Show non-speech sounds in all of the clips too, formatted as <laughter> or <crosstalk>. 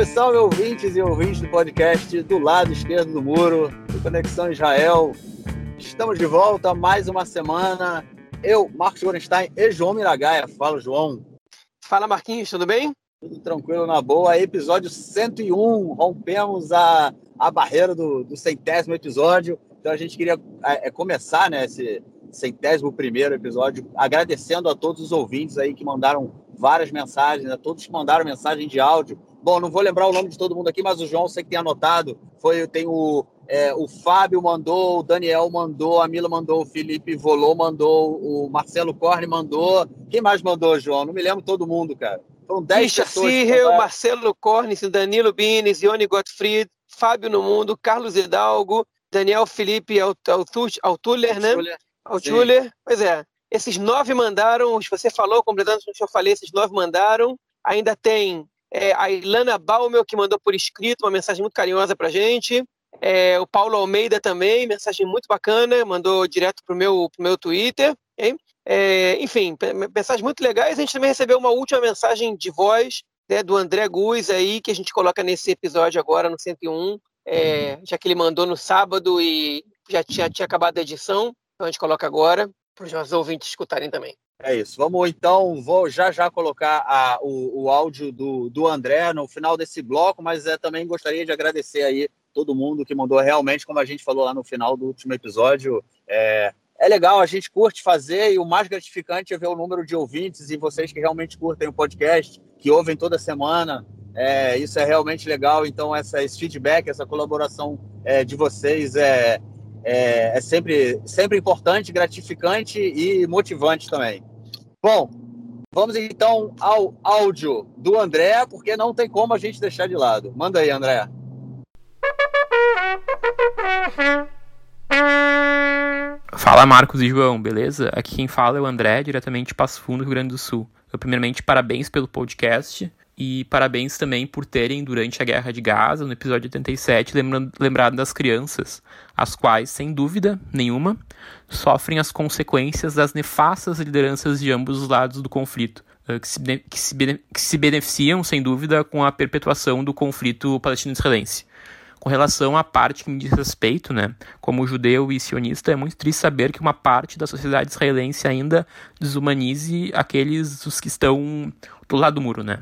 Salve, salve, ouvintes e ouvintes do podcast do lado esquerdo do muro, do Conexão Israel. Estamos de volta mais uma semana. Eu, Marcos Gorenstein e João Miragaia. Fala, João. Fala, Marquinhos, tudo bem? Tudo tranquilo, na boa. Episódio 101. Rompemos a, a barreira do, do centésimo episódio. Então a gente queria é, é, começar né, esse centésimo primeiro episódio agradecendo a todos os ouvintes aí que mandaram várias mensagens, a todos que mandaram mensagem de áudio. Bom, não vou lembrar o nome de todo mundo aqui, mas o João, sei que tem anotado. Foi, tem o, é, o Fábio mandou, o Daniel mandou, a Mila mandou, o Felipe Volou mandou, o Marcelo Corne mandou. Quem mais mandou, João? Não me lembro todo mundo, cara. Foram 10 pessoas. Cyril, Marcelo Corne, Danilo Bines, Ione Gottfried, Fábio no Mundo, Carlos Hidalgo, Daniel Felipe Altuller, né? Altuller. Pois é. Esses nove mandaram, você falou, completando o que eu falei, esses nove mandaram. Ainda tem é, a Ilana Balmel, que mandou por escrito uma mensagem muito carinhosa para gente. É, o Paulo Almeida também, mensagem muito bacana, mandou direto pro meu, pro meu Twitter. É, enfim, mensagens muito legais. A gente também recebeu uma última mensagem de voz né, do André Guz aí, que a gente coloca nesse episódio agora, no 101, é, já que ele mandou no sábado e já tinha, tinha acabado a edição. Então a gente coloca agora para os nossos ouvintes escutarem também. É isso. Vamos então, vou já já colocar a, o, o áudio do, do André no final desse bloco, mas é, também gostaria de agradecer aí todo mundo que mandou realmente, como a gente falou lá no final do último episódio. É, é legal, a gente curte fazer e o mais gratificante é ver o número de ouvintes e vocês que realmente curtem o podcast, que ouvem toda semana. É, isso é realmente legal. Então, essa, esse feedback, essa colaboração é, de vocês é, é, é sempre, sempre importante, gratificante e motivante também. Bom, vamos então ao áudio do André, porque não tem como a gente deixar de lado. Manda aí, André. Fala Marcos e João, beleza? Aqui quem fala é o André, diretamente de Passo Fundo, Rio Grande do Sul. Eu, primeiramente, parabéns pelo podcast e parabéns também por terem, durante a Guerra de Gaza, no episódio 87, lembrado das crianças, as quais, sem dúvida nenhuma, sofrem as consequências das nefastas lideranças de ambos os lados do conflito, eh, que se, que se, que se beneficiam, sem dúvida, com a perpetuação do conflito palestino-israelense. Com relação à parte que me diz respeito, né, como judeu e sionista, é muito triste saber que uma parte da sociedade israelense ainda desumanize aqueles os que estão do lado do muro, né.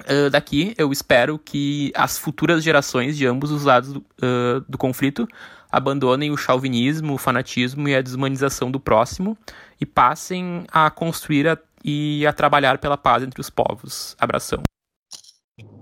Uh, daqui, eu espero que as futuras gerações de ambos os lados do, uh, do conflito abandonem o chauvinismo, o fanatismo e a desumanização do próximo e passem a construir a, e a trabalhar pela paz entre os povos. Abração.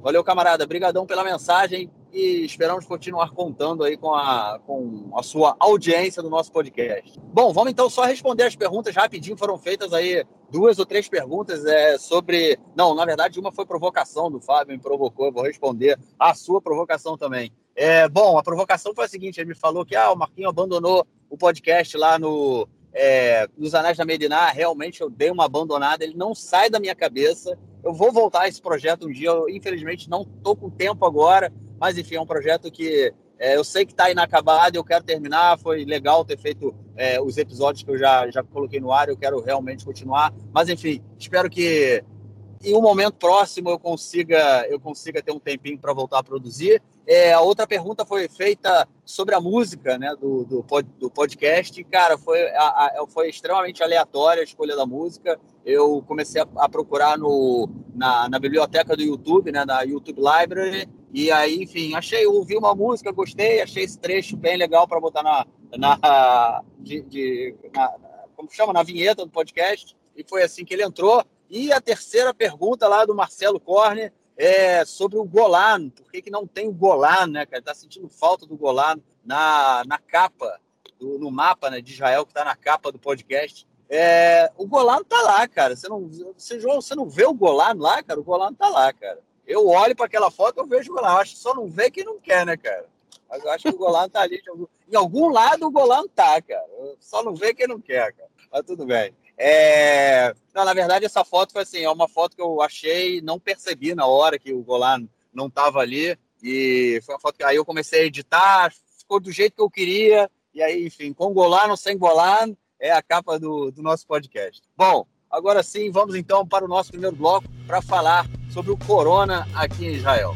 Valeu, camarada. Obrigadão pela mensagem e esperamos continuar contando aí com a, com a sua audiência do nosso podcast. Bom, vamos então só responder as perguntas rapidinho. Foram feitas aí duas ou três perguntas é, sobre. Não, na verdade, uma foi provocação do Fábio, me provocou. Eu vou responder a sua provocação também. É, bom, a provocação foi a seguinte: ele me falou que ah, o Marquinho abandonou o podcast lá no, é, nos Anéis da Mediná. Realmente eu dei uma abandonada, ele não sai da minha cabeça. Eu vou voltar a esse projeto um dia. Eu, infelizmente, não estou com tempo agora mas, enfim, é um projeto que é, eu sei que está inacabado, eu quero terminar. Foi legal ter feito é, os episódios que eu já, já coloquei no ar, eu quero realmente continuar. Mas, enfim, espero que em um momento próximo eu consiga, eu consiga ter um tempinho para voltar a produzir. É, a outra pergunta foi feita sobre a música né, do, do, do podcast. Cara, foi, a, a, foi extremamente aleatória a escolha da música. Eu comecei a, a procurar no, na, na, biblioteca do YouTube, né, na YouTube Library, e aí, enfim, achei, ouvi uma música, gostei, achei esse trecho bem legal para botar na, na, de, de, na, como chama, na vinheta do podcast. E foi assim que ele entrou. E a terceira pergunta lá do Marcelo Corne é sobre o Golan. Por que, que não tem o Golan, né, cara? Tá sentindo falta do Golan na, na capa, do, no mapa né, de Israel, que está na capa do podcast. É, o Golan tá lá, cara. Você não, você, João, você não vê o Golan lá, cara? O Golan tá lá, cara. Eu olho para aquela foto, eu vejo o Golan. Eu acho que só não vê quem não quer, né, cara? Mas eu acho que o Golan tá ali. Em algum lado o Golan tá, cara. Só não vê quem não quer, cara. Mas tudo bem. É... Não, na verdade, essa foto foi assim, é uma foto que eu achei, não percebi na hora que o Golan não estava ali. E foi uma foto que aí eu comecei a editar, ficou do jeito que eu queria. E aí, enfim, com Golano, sem Golano, é a capa do, do nosso podcast. Bom, agora sim, vamos então para o nosso primeiro bloco para falar sobre o corona aqui em Israel.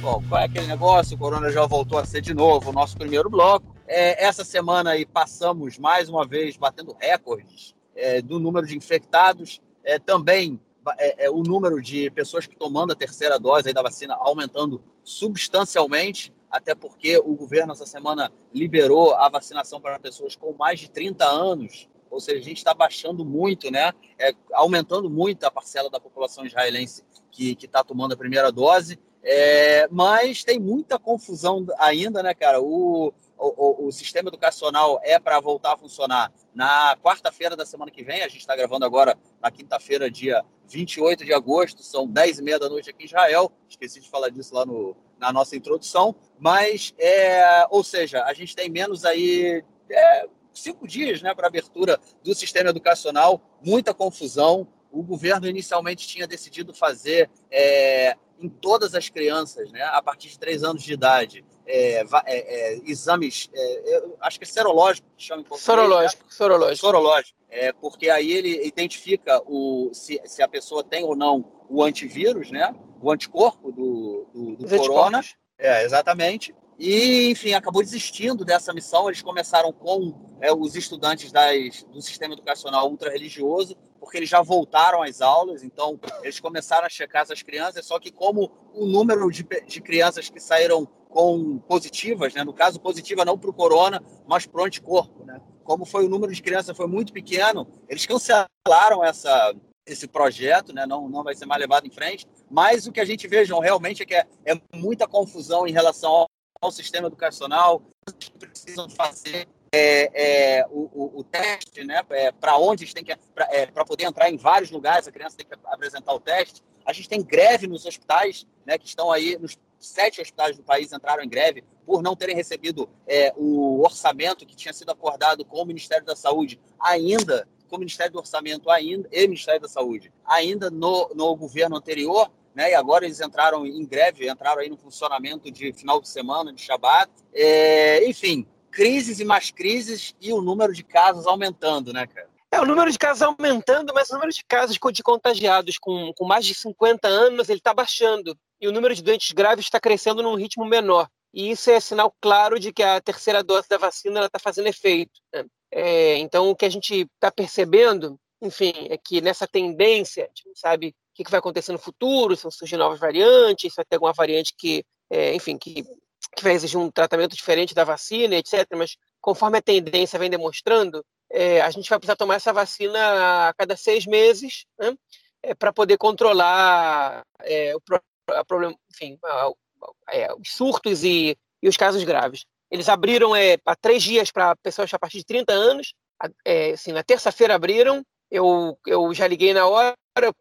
Bom, qual é aquele negócio? O corona já voltou a ser de novo o nosso primeiro bloco. É, essa semana aí passamos mais uma vez batendo recordes é, do número de infectados, é, também é, é, o número de pessoas que tomando a terceira dose da vacina aumentando substancialmente, até porque o governo essa semana liberou a vacinação para pessoas com mais de 30 anos, ou seja, a gente está baixando muito, né? É, aumentando muito a parcela da população israelense que está tomando a primeira dose. É, mas tem muita confusão ainda, né, cara? O, o, o sistema educacional é para voltar a funcionar na quarta-feira da semana que vem. A gente está gravando agora na quinta-feira, dia 28 de agosto, são 10 e meia da noite aqui em Israel. Esqueci de falar disso lá no, na nossa introdução. Mas, é, ou seja, a gente tem menos aí. É, cinco dias né, para abertura do sistema educacional, muita confusão. O governo inicialmente tinha decidido fazer é, em todas as crianças, né, a partir de três anos de idade, é, é, é, exames, é, acho que é serológico que chama em português. Sorológico, né? sorológico. Sorológico. É, porque aí ele identifica o, se, se a pessoa tem ou não o antivírus, né? O anticorpo do, do, do corona. É, exatamente. E, enfim, acabou desistindo dessa missão. Eles começaram com é, os estudantes das, do sistema educacional ultra-religioso, porque eles já voltaram às aulas, então eles começaram a checar essas crianças, só que como o número de, de crianças que saíram com positivas, né, no caso positiva não para o corona, mas para o anticorpo, né? como foi o número de crianças foi muito pequeno, eles cancelaram essa, esse projeto, né? não, não vai ser mais levado em frente, mas o que a gente vê, João, realmente é que é, é muita confusão em relação ao, ao sistema educacional, que precisam fazer é, é, o, o, teste, né, é, para onde eles têm que, para é, poder entrar em vários lugares, a criança tem que apresentar o teste. A gente tem greve nos hospitais, né, que estão aí, nos sete hospitais do país entraram em greve por não terem recebido é, o orçamento que tinha sido acordado com o Ministério da Saúde ainda, com o Ministério do Orçamento ainda e Ministério da Saúde, ainda no, no governo anterior, né, e agora eles entraram em greve, entraram aí no funcionamento de final de semana, de Shabat. É, enfim, crises e mais crises e o número de casos aumentando, né, cara? É, o número de casos aumentando, mas o número de casos de contagiados com, com mais de 50 anos ele está baixando. E o número de doentes graves está crescendo num ritmo menor. E isso é sinal claro de que a terceira dose da vacina está fazendo efeito. Né? É, então, o que a gente está percebendo, enfim, é que nessa tendência, a gente não sabe o que vai acontecer no futuro, se vão surgir novas variantes, se vai ter alguma variante que, é, enfim, que que vai exigir um tratamento diferente da vacina, etc. Mas conforme a tendência vem demonstrando, é, a gente vai precisar tomar essa vacina a cada seis meses, né, é, para poder controlar é, o a problema, enfim, a, a, os surtos e, e, os casos graves. Eles abriram é, há três dias para pessoas a partir de 30 anos. É, assim, na terça-feira abriram, eu, eu já liguei na hora,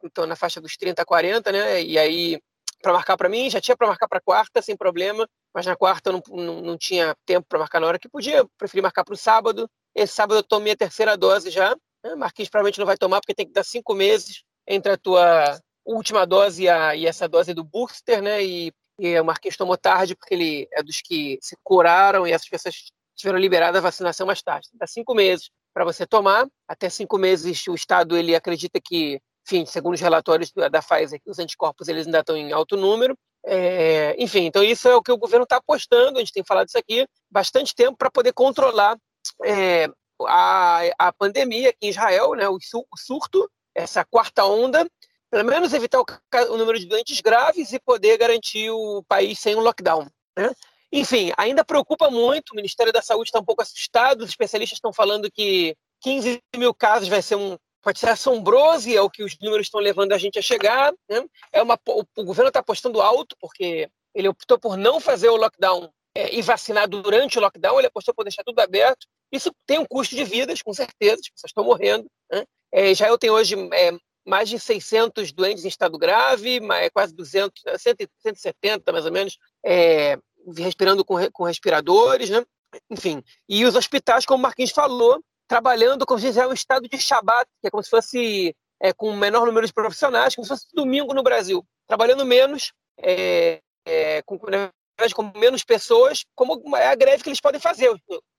estou na faixa dos 30 a 40, né? E aí para marcar para mim, já tinha para marcar para quarta sem problema, mas na quarta eu não, não, não tinha tempo para marcar na hora que podia, preferi marcar para o sábado. Esse sábado eu tomei a terceira dose já. Né? Marquinhos provavelmente não vai tomar porque tem que dar cinco meses entre a tua última dose e, a, e essa dose do booster, né? E, e o Marquinhos tomou tarde porque ele é dos que se curaram e essas pessoas tiveram liberada a vacinação mais tarde. Dá cinco meses para você tomar. Até cinco meses o Estado ele acredita que enfim, segundo os relatórios da Pfizer, os anticorpos eles ainda estão em alto número. É, enfim, então isso é o que o governo está apostando, a gente tem falado isso aqui bastante tempo para poder controlar é, a, a pandemia aqui em Israel, né, o, o surto, essa quarta onda, pelo menos evitar o, o, número de doentes graves e poder garantir o país sem um lockdown. Né? Enfim, ainda preocupa muito, o Ministério da Saúde está um pouco assustado, os especialistas estão falando que 15 mil casos vai ser um pode ser assombroso e é o que os números estão levando a gente a chegar. Né? É uma, o, o governo está apostando alto porque ele optou por não fazer o lockdown é, e vacinar durante o lockdown, ele apostou por deixar tudo aberto. Isso tem um custo de vidas, com certeza, as pessoas estão morrendo. Né? É, tem hoje é, mais de 600 doentes em estado grave, mais, quase 200, 170 mais ou menos, é, respirando com, com respiradores, né? enfim. E os hospitais, como o Marquinhos falou, trabalhando como se fosse um estado de Shabat, que é como se fosse é, com o menor número de profissionais, como se fosse domingo no Brasil, trabalhando menos, é, é, com, com menos pessoas, como é a greve que eles podem fazer.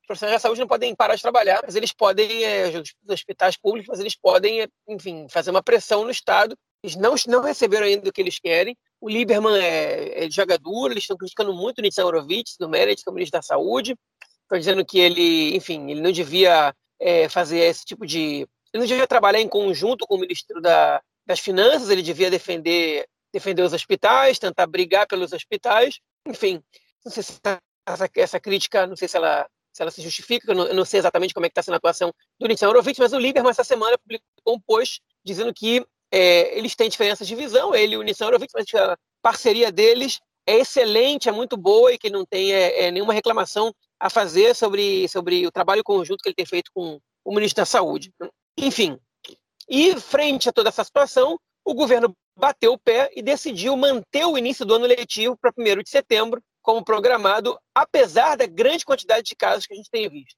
Profissionais da saúde não podem parar de trabalhar, mas eles podem, é, os hospitais públicos, mas eles podem, é, enfim, fazer uma pressão no Estado Eles não, não receberam ainda o que eles querem. O Lieberman é, é jogador, eles estão criticando muito o Nissan Horowitz, do Meredith, que é o ministro da Saúde. Estão dizendo que ele, enfim, ele não devia é, fazer esse tipo de. Ele não devia trabalhar em conjunto com o ministro da, das Finanças, ele devia defender, defender os hospitais, tentar brigar pelos hospitais. Enfim, não sei se essa, essa crítica, não sei se ela se ela se justifica, eu não, eu não sei exatamente como é que está sendo a atuação do Nissan Horowitz, mas o Lieberman essa semana publicou um post dizendo que é, eles têm diferenças de visão, ele e o Nissan Horowitz, mas a parceria deles é excelente, é muito boa e que não tem é, é, nenhuma reclamação a fazer sobre, sobre o trabalho conjunto que ele tem feito com o ministro da Saúde. Enfim, e frente a toda essa situação, o governo bateu o pé e decidiu manter o início do ano letivo para 1 de setembro, como programado, apesar da grande quantidade de casos que a gente tem visto.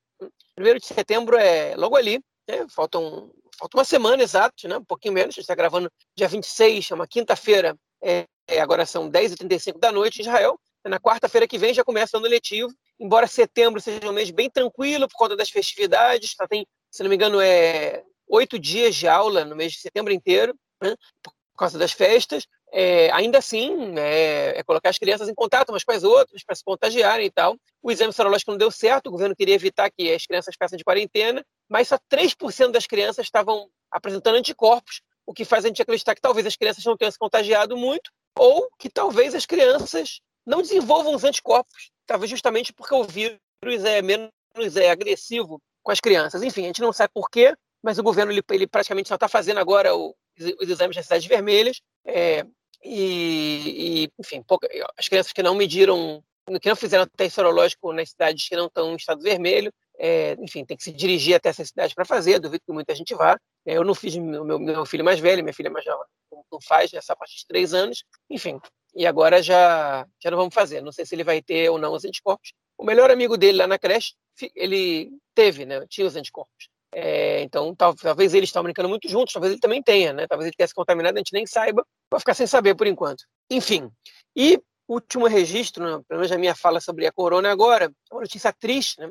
1 de setembro é logo ali, né? faltam, falta uma semana exato, né? um pouquinho menos, a gente está gravando dia 26, é uma quinta-feira, é, é, agora são 10h35 da noite em Israel. Na quarta-feira que vem já começa o ano letivo, embora setembro seja um mês bem tranquilo por conta das festividades, só tem, se não me engano, é oito dias de aula no mês de setembro inteiro, né? por causa das festas, é, ainda assim, é, é, colocar as crianças em contato umas com as outras para se contagiarem e tal. O exame sorológico não deu certo, o governo queria evitar que as crianças peçam de quarentena, mas só 3% das crianças estavam apresentando anticorpos, o que faz a gente acreditar que talvez as crianças não tenham se contagiado muito, ou que talvez as crianças não desenvolvam os anticorpos, talvez justamente porque o vírus é menos é, agressivo com as crianças. Enfim, a gente não sabe por quê, mas o governo ele, ele praticamente só está fazendo agora o, os exames nas cidades vermelhas. É, e, e, enfim, pouca, as crianças que não mediram, que não fizeram teste sorológico nas cidades que não estão em estado vermelho, é, enfim, tem que se dirigir até essa cidade para fazer, duvido que muita gente vá. É, eu não fiz meu, meu, filho mais velho, minha filha mais jovem não faz, essa parte de três anos, enfim. E agora já, já não vamos fazer, não sei se ele vai ter ou não os anticorpos. O melhor amigo dele lá na creche, ele teve, né, tinha os anticorpos. É, então, tal, talvez eles estão brincando muito juntos, talvez ele também tenha, né? Talvez ele tenha se contaminado, a gente nem saiba, vai ficar sem saber por enquanto. Enfim, e último registro, né, pelo menos a minha fala sobre a corona agora, uma notícia triste, né?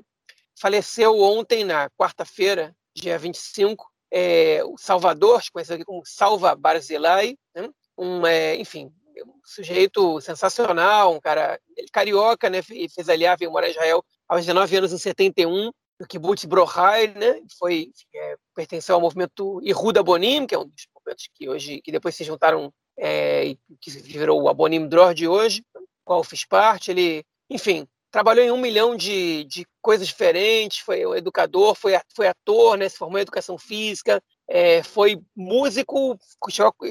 Faleceu ontem, na quarta-feira, dia 25, é, o Salvador, conhecido aqui como Salva Barzilai, né? um, é, enfim, um sujeito sensacional, um cara ele carioca, né? Fez aliar, veio morar em Israel aos 19 anos em 71, no kibbutz Brohai, né? Foi é, pertenceu ao movimento Iruda Bonim, que é um dos movimentos que hoje que depois se juntaram é, que virou o Abonim Dror de hoje, qual fiz parte. Ele, enfim, trabalhou em um milhão de, de coisas diferentes. Foi educador, foi foi ator, né? Se formou em educação física, é, foi músico,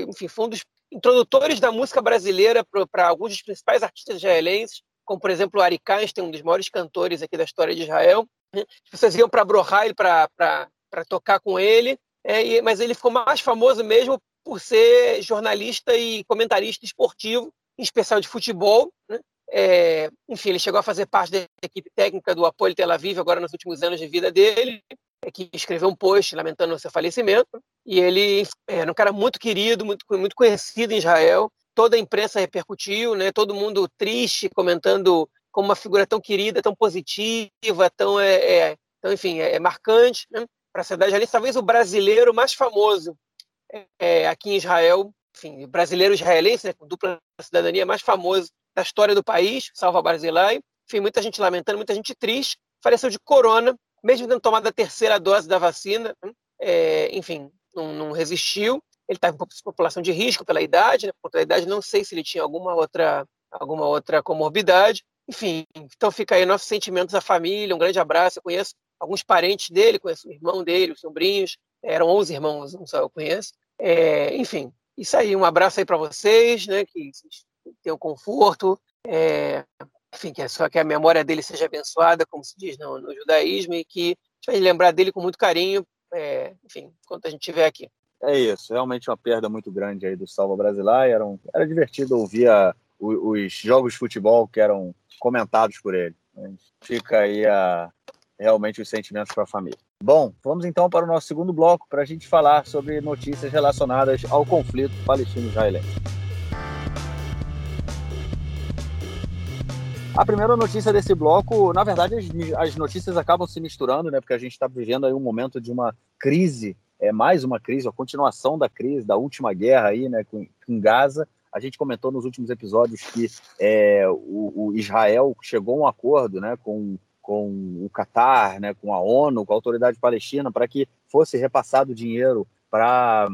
enfim, foi um dos introdutores da música brasileira para alguns dos principais artistas israelenses, como por exemplo o Ari Kainstein, um dos maiores cantores aqui da história de Israel. As pessoas iam para Brohai para tocar com ele, é, mas ele ficou mais famoso mesmo por ser jornalista e comentarista esportivo, em especial de futebol. Né? É, enfim, ele chegou a fazer parte da equipe técnica do Apoio Tel Aviv agora nos últimos anos de vida dele, é, que escreveu um post lamentando o seu falecimento. E ele era um cara muito querido, muito, muito conhecido em Israel. Toda a imprensa repercutiu, né? todo mundo triste, comentando como uma figura tão querida, tão positiva, tão, é, é tão enfim, é, é marcante né? para a cidade ali. Talvez o brasileiro mais famoso é, aqui em Israel, enfim, brasileiro israelense, né, com dupla cidadania mais famoso da história do país, Salva Barzilai. Enfim, muita gente lamentando, muita gente triste. Faleceu de corona, mesmo tendo tomado a terceira dose da vacina. Né? É, enfim, não, não, resistiu. Ele estava em população de risco pela idade, né? por pela idade, não sei se ele tinha alguma outra, alguma outra comorbidade. Enfim, então fica aí nossos sentimentos à família, um grande abraço. Eu conheço alguns parentes dele, conheço o irmão dele, os sobrinhos, eram 11 irmãos, não só eu conheço. É, enfim, isso aí, um abraço aí para vocês, né, que tenham conforto, é, enfim, que, só que a memória dele seja abençoada, como se diz no, no judaísmo, e que a gente vai lembrar dele com muito carinho, é, enfim, enquanto a gente estiver aqui. É isso, realmente uma perda muito grande aí do Salva Brasileiro. Era, um, era divertido ouvir a, os, os jogos de futebol que eram comentados por ele. Fica aí a, realmente os sentimentos para a família. Bom, vamos então para o nosso segundo bloco para a gente falar sobre notícias relacionadas ao conflito palestino-israelense. A primeira notícia desse bloco, na verdade, as, as notícias acabam se misturando, né? Porque a gente está vivendo aí um momento de uma crise é mais uma crise, a continuação da crise, da última guerra aí, né, com, com Gaza. A gente comentou nos últimos episódios que é, o, o, Israel chegou a um acordo né, com, com o Catar, né, com a ONU, com a autoridade palestina, para que fosse repassado dinheiro para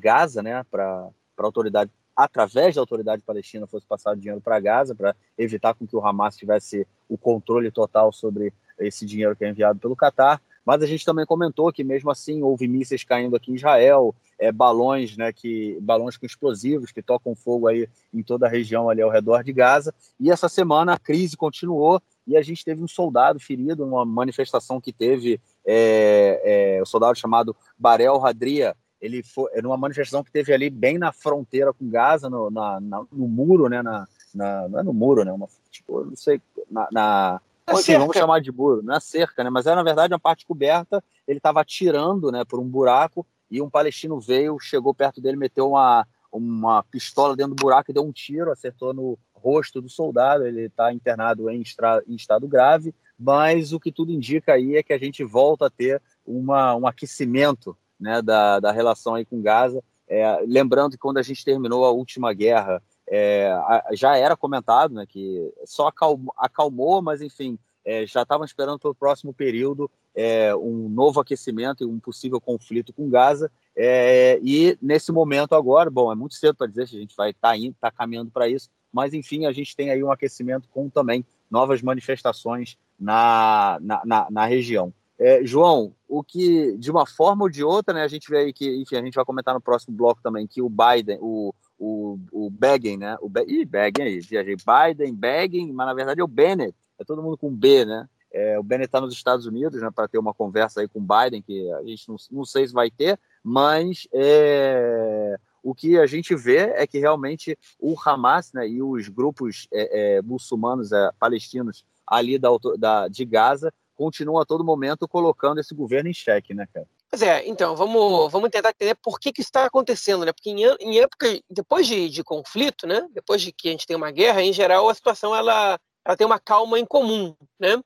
Gaza, né, para a autoridade através da autoridade palestina fosse passado dinheiro para Gaza para evitar com que o Hamas tivesse o controle total sobre esse dinheiro que é enviado pelo Catar. Mas a gente também comentou que mesmo assim houve mísseis caindo aqui em Israel, é, balões, né, que balões com explosivos que tocam fogo aí em toda a região ali ao redor de Gaza. E essa semana a crise continuou e a gente teve um soldado ferido numa manifestação que teve é, é, o soldado chamado Barel Radria. Ele foi numa manifestação que teve ali bem na fronteira com Gaza, no, na, na, no muro, né, na, na, não é no muro, né, uma, tipo, não sei, na, na Assim, vamos chamar de muro, não é cerca, né? Mas é na verdade uma parte coberta. Ele estava atirando, né, por um buraco e um palestino veio, chegou perto dele, meteu uma, uma pistola dentro do buraco e deu um tiro, acertou no rosto do soldado. Ele está internado em, estra, em estado grave, mas o que tudo indica aí é que a gente volta a ter uma, um aquecimento, né, da, da relação aí com Gaza. É, lembrando que quando a gente terminou a última guerra é, já era comentado, né, que só acalmou, acalmou mas enfim, é, já estavam esperando para o próximo período é, um novo aquecimento e um possível conflito com Gaza. É, e nesse momento agora, bom, é muito cedo para dizer se a gente vai estar tá indo, tá caminhando para isso, mas enfim, a gente tem aí um aquecimento com também novas manifestações na, na, na, na região. É, João, o que de uma forma ou de outra, né, a gente vê aí que, enfim, a gente vai comentar no próximo bloco também que o Biden, o, o, o Begin, né? O Be Ih, Begin aí, viajei. Biden, Begin, mas na verdade é o Bennett. É todo mundo com B, né? É, o Bennett está nos Estados Unidos, né? Para ter uma conversa aí com o Biden, que a gente não, não sei se vai ter, mas é, o que a gente vê é que realmente o Hamas né, e os grupos é, é muçulmanos, é, palestinos ali da, da, de Gaza continuam a todo momento colocando esse governo em xeque, né, cara? Pois é, então, vamos, vamos tentar entender por que, que isso está acontecendo, né? Porque em, em época, depois de, de, conflito, né? Depois de que a gente tem uma guerra, em geral, a situação ela, ela tem uma calma em comum, né?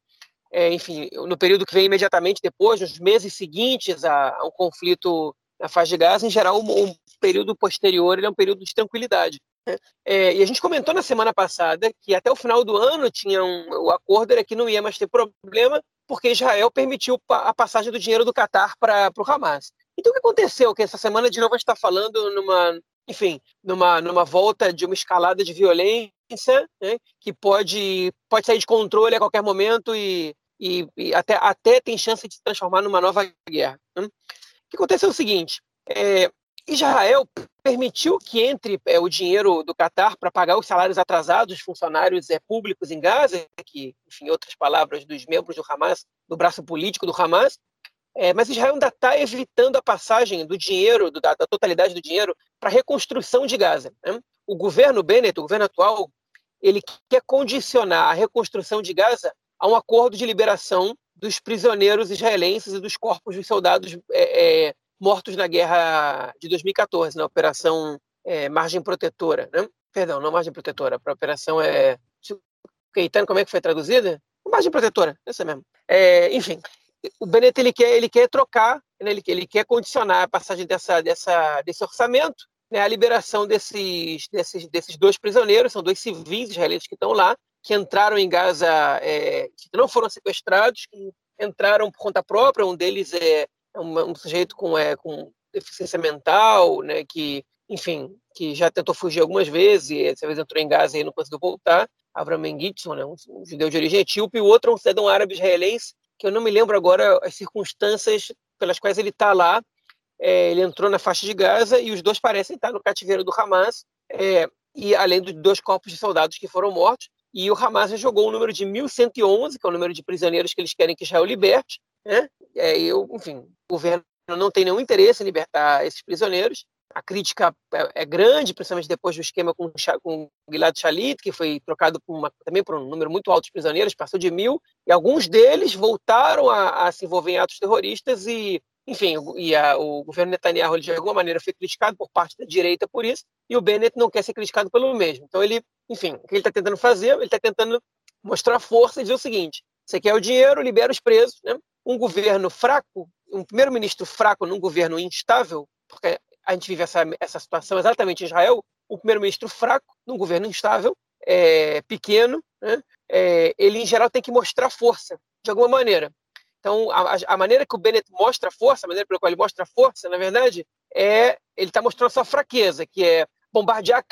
É, enfim, no período que vem imediatamente depois, nos meses seguintes ao conflito na faixa de Gaza, em geral, o, o período posterior é um período de tranquilidade. É, e a gente comentou na semana passada que até o final do ano tinha um, o acordo era que não ia mais ter problema porque Israel permitiu a passagem do dinheiro do Catar para o Hamas. Então o que aconteceu? Que essa semana de novo a gente está falando numa, enfim, numa, numa volta de uma escalada de violência né, que pode, pode sair de controle a qualquer momento e, e, e até, até tem chance de se transformar numa nova guerra. Né? O que aconteceu é o seguinte: é, Israel permitiu que entre é, o dinheiro do Catar para pagar os salários atrasados dos funcionários é, públicos em Gaza, que, enfim, em outras palavras, dos membros do Hamas, do braço político do Hamas. É, mas Israel ainda está evitando a passagem do dinheiro, do, da, da, totalidade do dinheiro, para a reconstrução de Gaza. Né? O governo Bennett, o governo atual, ele quer condicionar a reconstrução de Gaza a um acordo de liberação dos prisioneiros israelenses e dos corpos dos soldados é, é, mortos na guerra de 2014, na Operação é, Margem Protetora. Né? Perdão, não Margem Protetora, a Operação é. Caetano, como é que foi traduzida? Margem Protetora, essa mesmo. É, enfim, o Bennett ele quer, ele quer trocar, né? ele, ele quer condicionar a passagem dessa, dessa, desse orçamento né? a liberação desses, desses, desses dois prisioneiros, são dois civis israelenses que estão lá, que entraram em Gaza, é, que não foram sequestrados, que entraram por conta própria, um deles é um, um sujeito com, é, com deficiência mental, né, que, enfim, que já tentou fugir algumas vezes, e dessa vez entrou em Gaza e não conseguiu voltar, Avram Mengitson, né, um, um, judeu de origem etíope, e o outro é um cidadão árabe israelense, que eu não me lembro agora as circunstâncias pelas quais ele está lá, é, ele entrou na faixa de Gaza e os dois parecem estar no cativeiro do Hamas, é, e além dos dois corpos de soldados que foram mortos, e o Hamas jogou o número de 1.111, que é o número de prisioneiros que eles querem que Israel liberte, né? É, eu, enfim, o governo não tem nenhum interesse em libertar esses prisioneiros. A crítica é, é grande, principalmente depois do esquema com, com Gilad Shalit, que foi trocado por uma, também por um número muito alto de prisioneiros, passou de mil, e alguns deles voltaram a, a se envolver em atos terroristas e enfim, e a, o governo Netanyahu de alguma maneira foi criticado por parte da direita por isso, e o Bennett não quer ser criticado pelo mesmo. Então ele, enfim, o que ele está tentando fazer, ele está tentando mostrar força e dizer o seguinte: você quer o dinheiro, libera os presos, né? Um governo fraco um primeiro-ministro fraco num governo instável, porque a gente vive essa, essa situação exatamente em Israel, um primeiro-ministro fraco num governo instável, é, pequeno, né? é, ele em geral tem que mostrar força, de alguma maneira. Então, a, a, maneira que o Bennett mostra força, a maneira pela qual ele mostra força, na verdade, é ele está mostrando sua fraqueza, que é bombardear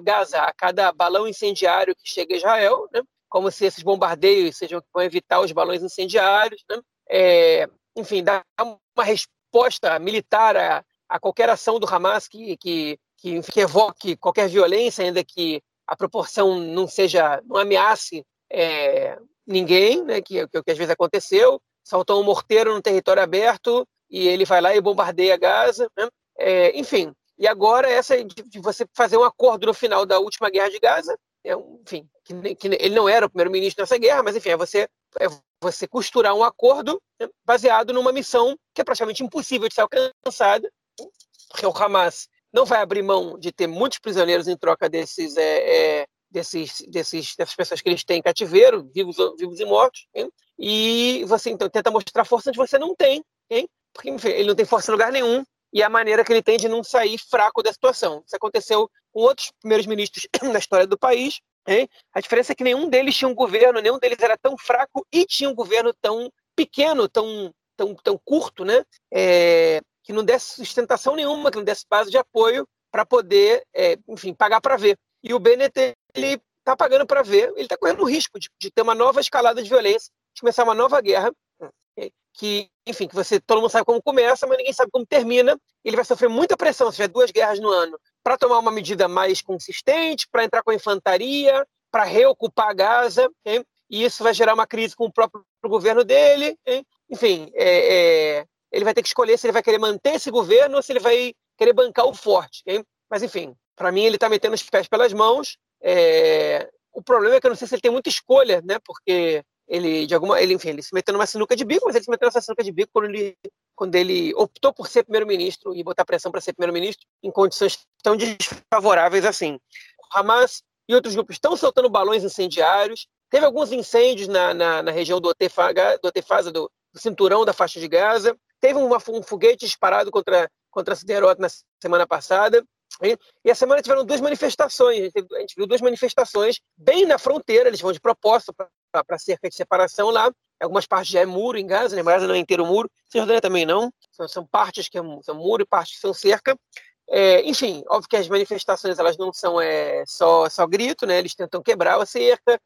Gaza a cada balão incendiário que chega a Israel, né? como se esses bombardeios sejam vão evitar os balões incendiários, né? É, enfim, dar uma resposta militar a, a, qualquer ação do Hamas que, que, que, que, evoque qualquer violência, ainda que a proporção não seja, não ameace é, ninguém, né? que, que, que às vezes aconteceu, saltou um morteiro no território aberto e ele vai lá e bombardeia Gaza, né? é, enfim, e agora essa de, de você fazer um acordo no final da última guerra de Gaza, é enfim, que, que, ele não era o primeiro-ministro nessa guerra, mas enfim, é você, é você costurar um acordo né, baseado numa missão que é praticamente impossível de ser alcançada, porque o Hamas não vai abrir mão de ter muitos prisioneiros em troca desses, é, é, desses, desses, dessas pessoas que eles têm em cativeiro, vivos, vivos e mortos, hein? e você então tenta mostrar força onde você não tem, hein? porque enfim, ele não tem força em lugar nenhum, e a maneira que ele tem de não sair fraco da situação. Isso aconteceu com outros primeiros ministros <clears throat> na história do país. Hein? A diferença é que nenhum deles tinha um governo, nenhum deles era tão fraco e tinha um governo tão pequeno, tão, tão, tão curto, né? É, que não desse sustentação nenhuma, que não desse base de apoio para poder, é, enfim, pagar para ver. E o Bennett, ele está pagando para ver, ele está correndo o risco de, de ter uma nova escalada de violência, de começar uma nova guerra, que, enfim, que você todo mundo sabe como começa, mas ninguém sabe como termina. Ele vai sofrer muita pressão, se tiver duas guerras no ano, para tomar uma medida mais consistente, para entrar com a infantaria, para reocupar Gaza, hein? e isso vai gerar uma crise com o próprio governo dele. Hein? Enfim, é, é, ele vai ter que escolher se ele vai querer manter esse governo ou se ele vai querer bancar o forte. Hein? Mas, enfim, para mim, ele está metendo os pés pelas mãos. É... O problema é que eu não sei se ele tem muita escolha, né? porque ele de alguma ele enfim ele se meteu numa sinuca de bico mas ele se meteu nessa sinuca de bico quando ele quando ele optou por ser primeiro-ministro e botar pressão para ser primeiro-ministro em condições tão desfavoráveis assim. O Hamas e outros grupos estão soltando balões incendiários. Teve alguns incêndios na, na, na região do Otefaga, do Otefasa do, do, cinturão da faixa de Gaza. Teve uma, um foguete disparado contra contra Siderot na semana passada. E a semana tiveram duas manifestações. A gente viu duas manifestações bem na fronteira, eles vão de propósito para cerca de separação lá. Algumas partes já é muro em Gaza, né? Gaza não é inteiro muro. Cisjordânia também não. São, são partes que é, são muro e partes que são cerca. É, enfim, óbvio que as manifestações elas não são é, só, só grito, né? Eles tentam quebrar a cerca,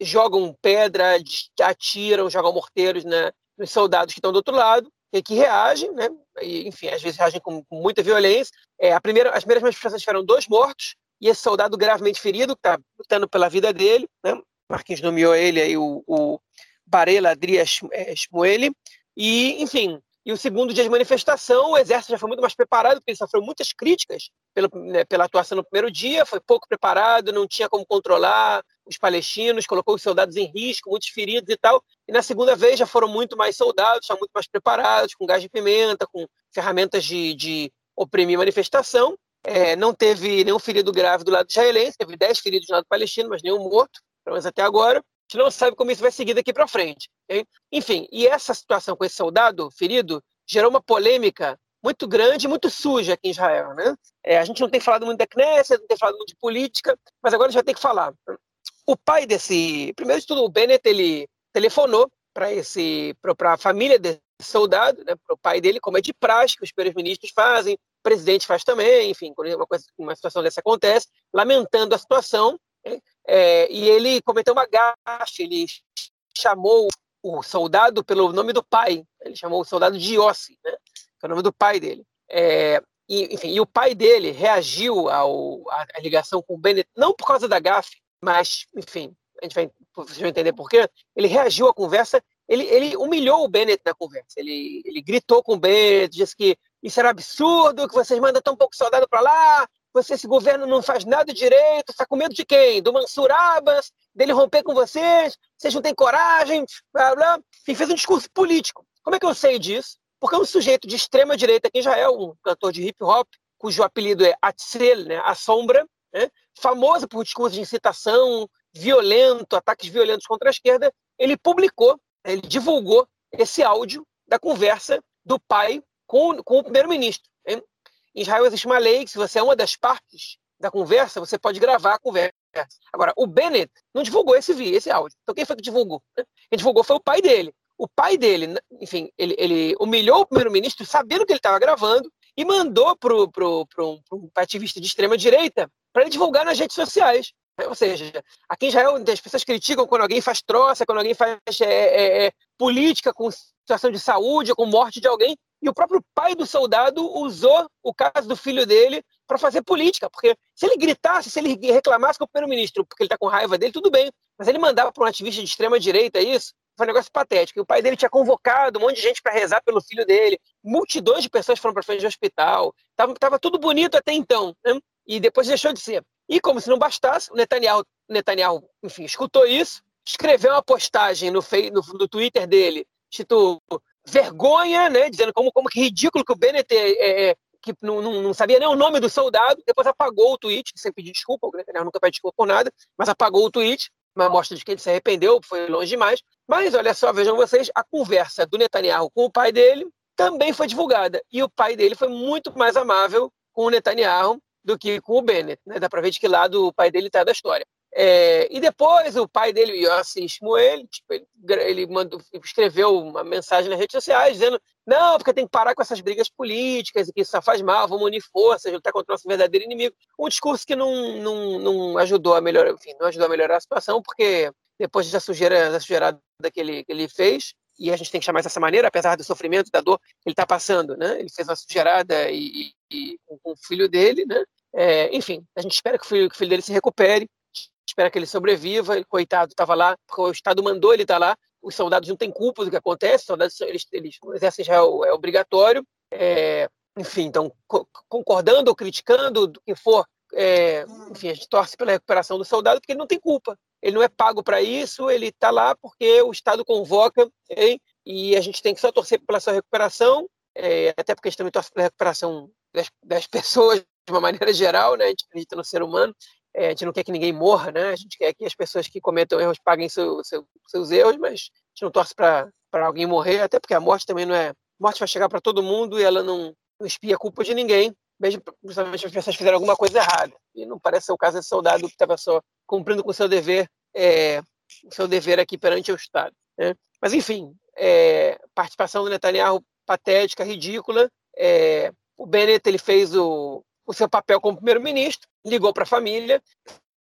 jogam pedra, atiram, jogam morteiros né, nos soldados que estão do outro lado e que reagem, né? E, enfim, às vezes reagem com, com muita violência. É, a primeira, as primeiras manifestações tiveram dois mortos e esse soldado gravemente ferido, que está lutando pela vida dele, né? Marquinhos nomeou ele aí o, o Barela Adrias é, Shmueli, e, enfim, e o segundo dia de manifestação, o exército já foi muito mais preparado, porque ele sofreu muitas críticas pela, né, pela atuação no primeiro dia, foi pouco preparado, não tinha como controlar os palestinos, colocou os soldados em risco, muitos feridos e tal. E na segunda vez já foram muito mais soldados, já muito mais preparados, com gás de pimenta, com ferramentas de, de oprimir manifestação. É, não teve nenhum ferido grave do lado israelense, teve 10 feridos do lado palestino, mas nenhum morto, pelo menos até agora gente não sabe como isso vai seguir daqui para frente. Okay? Enfim, e essa situação com esse soldado ferido gerou uma polêmica muito grande, muito suja aqui em Israel. Né? É, a gente não tem falado muito da Knesset, não tem falado muito de política, mas agora a gente vai ter que falar. O pai desse, primeiro de tudo, o Bennett, ele telefonou para esse, para a família desse soldado, né, para o pai dele, como é de praxe que os primeiros ministros fazem, o presidente faz também, enfim, quando uma, coisa, uma situação dessa acontece, lamentando a situação é, e ele cometeu uma gafe, ele chamou o soldado pelo nome do pai, ele chamou o soldado de Yossi, né, que é o nome do pai dele. É, e, enfim, e o pai dele reagiu ao, à, à ligação com o Bennett, não por causa da gafe, mas, enfim, a gente vai, vocês vão entender por quê. Ele reagiu à conversa, ele, ele humilhou o Bennett na conversa, ele, ele gritou com o Bennett, disse que isso era absurdo, que vocês mandam tão pouco soldado para lá, você, esse governo não faz nada direito, está com medo de quem? Do Mansur Abbas, dele romper com vocês, vocês não têm coragem, blá, blá. Enfim, fez um discurso político. Como é que eu sei disso? Porque é um sujeito de extrema direita aqui em Israel, um cantor de hip hop, cujo apelido é Atzel, né, a sombra, né, famoso por discursos de incitação, violento, ataques violentos contra a esquerda, ele publicou, ele divulgou esse áudio da conversa do pai com, com o primeiro-ministro. Em Israel existe uma lei que, se você é uma das partes da conversa, você pode gravar a conversa. Agora, o Bennett não divulgou esse vídeo, esse áudio. Então, quem foi que divulgou? Quem divulgou foi o pai dele. O pai dele, enfim, ele, ele humilhou o primeiro-ministro sabendo que ele estava gravando e mandou para um, ativista de extrema-direita para ele divulgar nas redes sociais. Ou seja, aqui em Israel as pessoas criticam quando alguém faz troça, quando alguém faz é, é, é, política com situação de saúde, com morte de alguém, e o próprio pai do soldado usou o caso do filho dele para fazer política, porque se ele gritasse, se ele reclamasse com o primeiro-ministro porque ele está com raiva dele, tudo bem, mas ele mandava para um ativista de extrema direita isso, foi um negócio patético. E o pai dele tinha convocado um monte de gente para rezar pelo filho dele, multidões de pessoas foram para frente do hospital, tava, tava tudo bonito até então, né? e depois deixou de ser. E como se não bastasse, o Netanyahu, Netanyahu enfim, escutou isso, escreveu uma postagem no, no, no Twitter dele, escrito vergonha, né, dizendo como, como que ridículo que o Bennett é, é, é que não, não, não, sabia nem o nome do soldado, depois apagou o tweet, sem pedir desculpa, o Netanyahu nunca pede desculpa por nada, mas apagou o tweet, uma mostra de que ele se arrependeu, foi longe demais. Mas olha só, vejam vocês, a conversa do Netanyahu com o pai dele também foi divulgada. E o pai dele foi muito mais amável com o Netanyahu do que com o Bennett. Né? Dá para ver de que lado o pai dele está da história. É, e depois o pai dele, Yossi Shmuel, tipo, ele, ele mandou, escreveu uma mensagem nas redes sociais dizendo não, porque tem que parar com essas brigas políticas e que isso só faz mal, vamos unir forças, lutar contra o nosso verdadeiro inimigo. Um discurso que não, não, não ajudou a melhorar, enfim, não ajudou a melhorar a situação, porque depois da sujeira, da sujeirada que ele, que ele fez, e a gente tem que chamar dessa maneira, apesar do sofrimento, da dor que ele está passando, né? Ele fez uma sujeirada e, e, e com, com, o filho dele, né? É, enfim, a gente espera que o, filho, que o filho dele se recupere, espera que ele sobreviva. Ele, coitado, estava lá, porque o Estado mandou ele estar tá lá. Os soldados não têm culpa do que acontece, os soldados, eles, eles, o exército já é, obrigatório. É, enfim, então, co concordando ou criticando, do que for, é, enfim, a gente torce pela recuperação do soldado, porque ele não tem culpa. Ele não é pago para isso, ele está lá porque o Estado convoca, hein? e a gente tem que só torcer pela sua recuperação, é, até porque a gente também torce pela recuperação das, das pessoas de uma maneira geral, né? a gente acredita no ser humano, é, a gente não quer que ninguém morra, né? A gente quer que as pessoas que cometam erros paguem seu, seu, seus erros, mas a gente não torce para alguém morrer, até porque a morte também não é. A morte vai chegar para todo mundo e ela não, não espia a culpa de ninguém, mesmo principalmente as pessoas fizeram alguma coisa errada. E não parece ser o caso desse soldado que estava só cumprindo com seu dever, é, seu dever aqui perante o Estado. Né? Mas, enfim, é, participação do Netanyahu patética, ridícula. É, o Bennett ele fez o, o seu papel como primeiro-ministro, ligou para a família,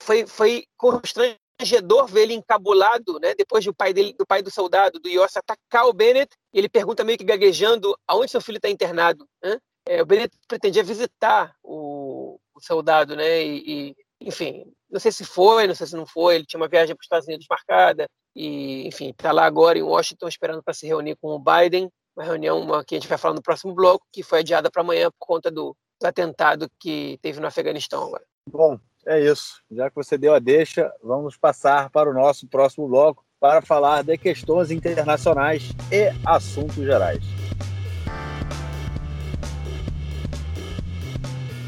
foi, foi constrangedor ver ele encabulado, né? Depois do pai dele, do pai do soldado, do Yossi, atacar o Bennett, ele pergunta meio que gaguejando aonde seu filho está internado. Né? É, o Bennett pretendia visitar o, o soldado, né? E, e, enfim, não sei se foi, não sei se não foi. Ele tinha uma viagem para os Estados Unidos marcada e, enfim, está lá agora em Washington esperando para se reunir com o Biden. Uma reunião uma, que a gente vai falar no próximo bloco, que foi adiada para amanhã por conta do atentado que teve no Afeganistão agora. Bom, é isso. Já que você deu a deixa, vamos passar para o nosso próximo bloco para falar de questões internacionais e assuntos gerais.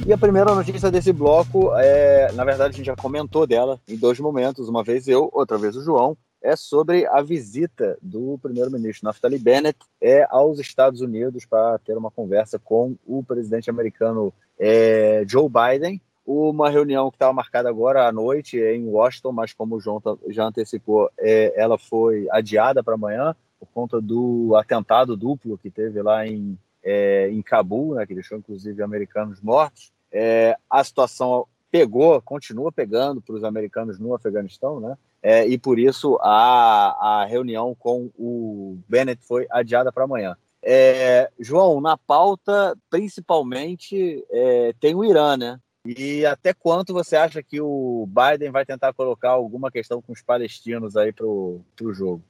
E a primeira notícia desse bloco é, na verdade, a gente já comentou dela em dois momentos, uma vez eu, outra vez o João, é sobre a visita do primeiro-ministro Naftali Bennett é, aos Estados Unidos para ter uma conversa com o presidente americano é, Joe Biden. Uma reunião que estava marcada agora à noite em Washington, mas como o João já antecipou, é, ela foi adiada para amanhã por conta do atentado duplo que teve lá em, é, em Cabul, né, que deixou inclusive americanos mortos. É, a situação pegou, continua pegando para os americanos no Afeganistão, né? É, e por isso a, a reunião com o Bennett foi adiada para amanhã. É, João, na pauta, principalmente, é, tem o Irã, né? E até quanto você acha que o Biden vai tentar colocar alguma questão com os palestinos aí para o jogo?